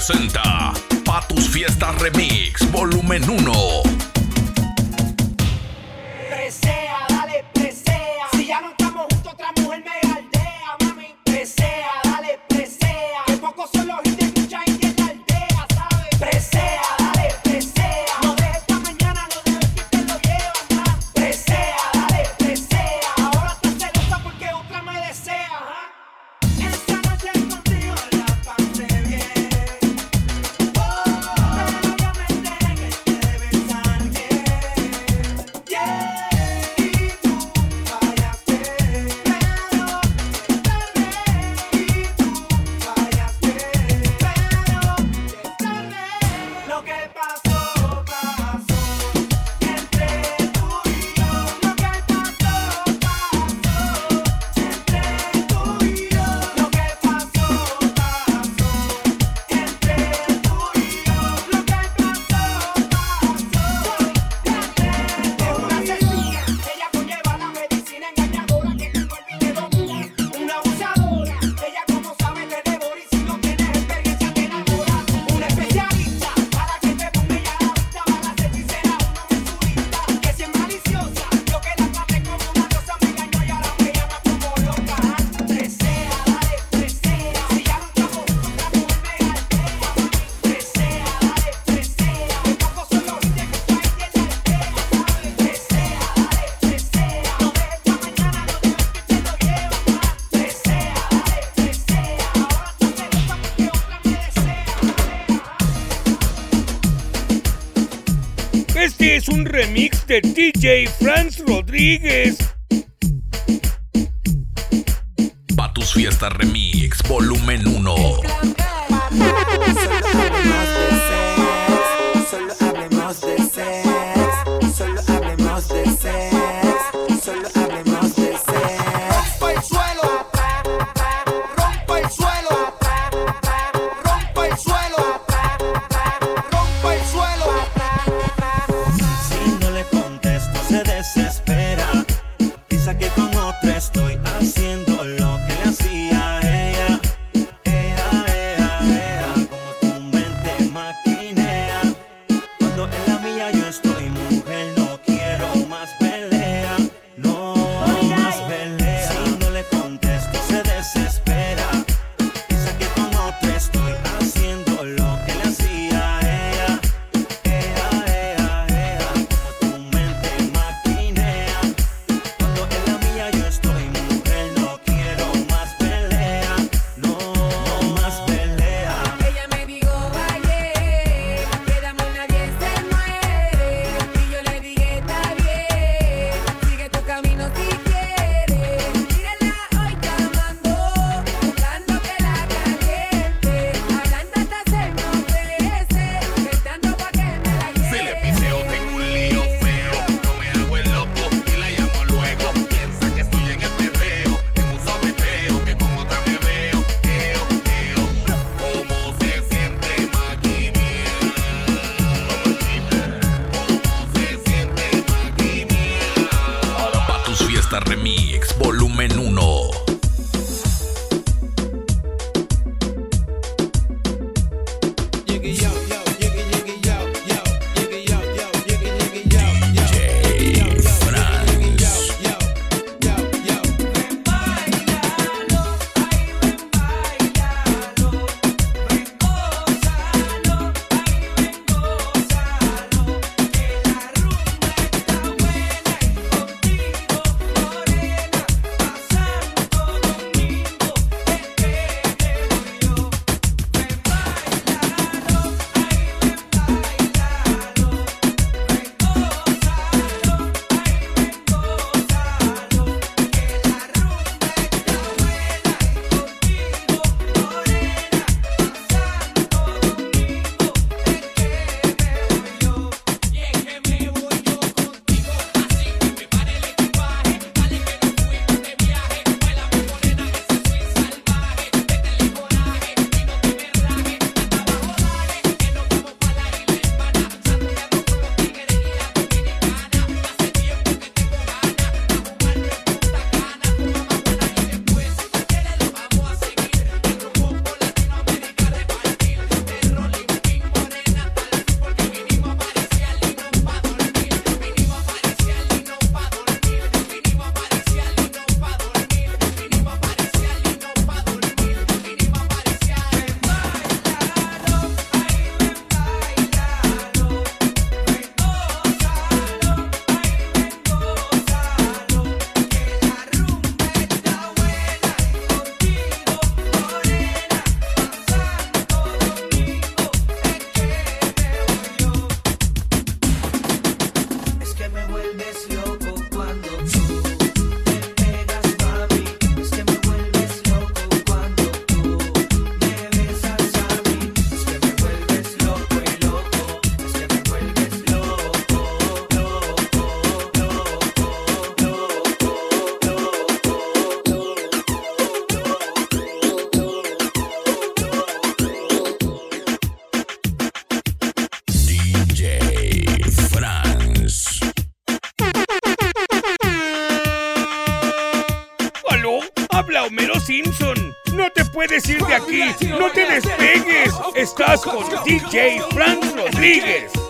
presenta Patus Fiesta Remix Volumen 1. De DJ Franz Rodríguez. Patus Fiesta Remix, volumen 1. Ella, ella, ella, como tu mente sobre mí. aquí, no te despegues. Estás con DJ Frank Rodríguez.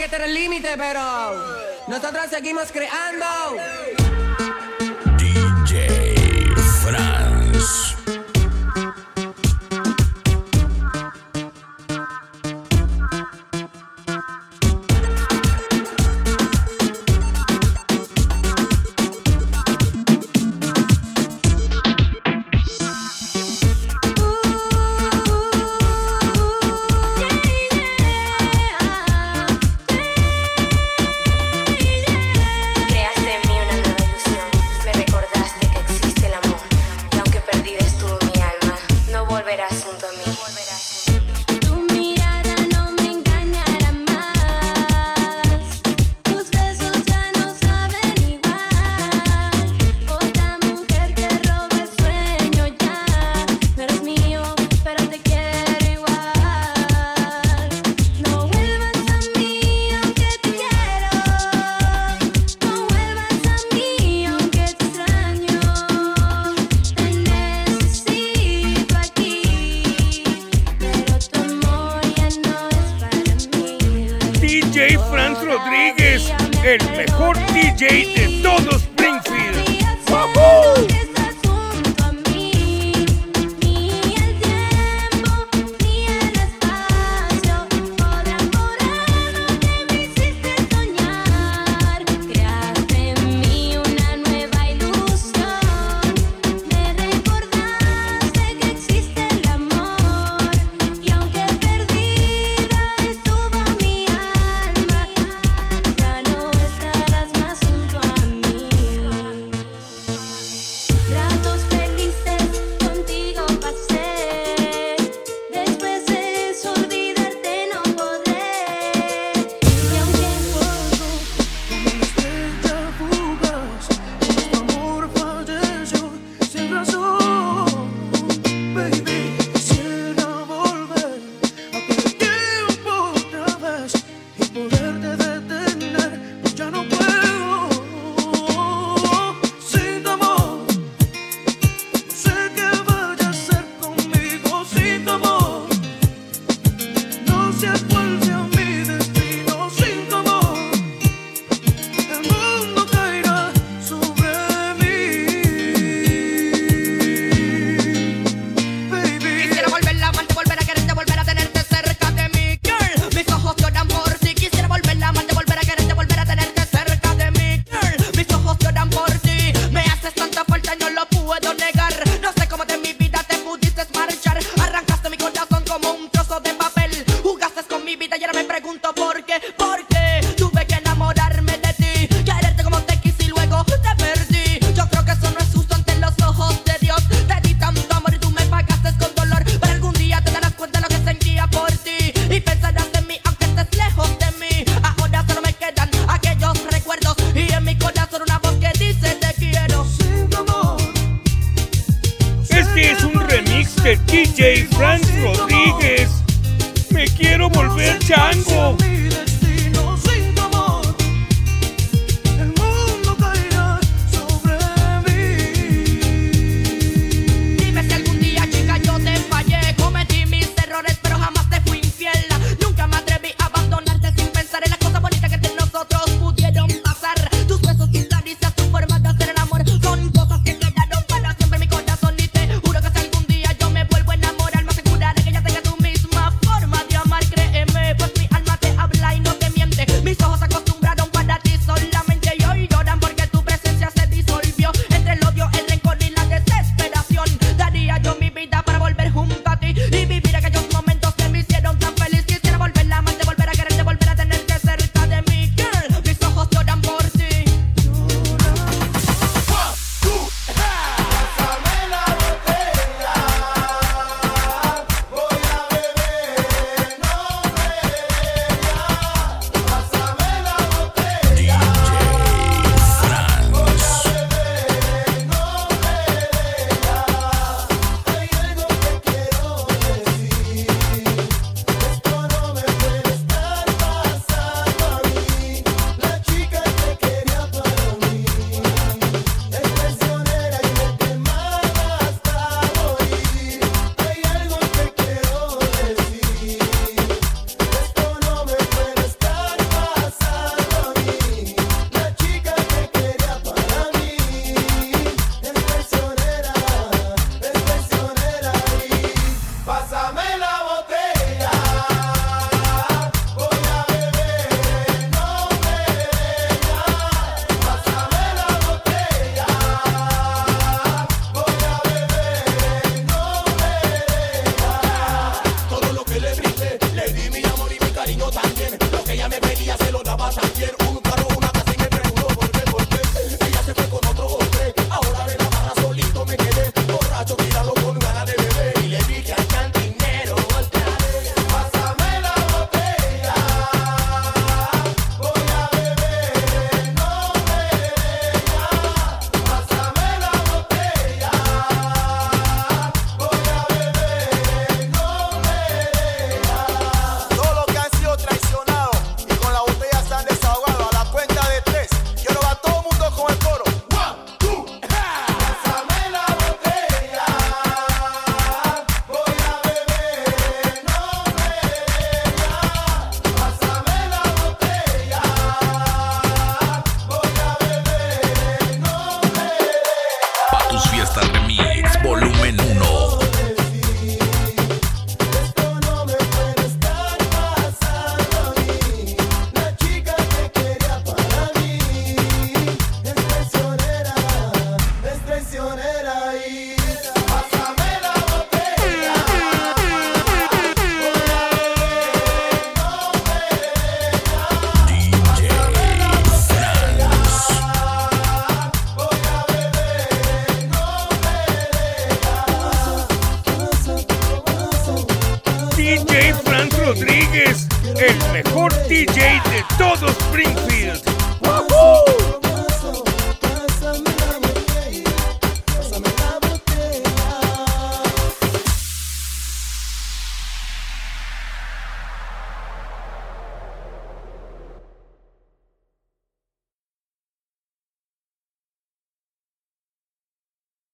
que tener límite, pero nosotros seguimos creando. DJ Franz. DJ de todo Springfield.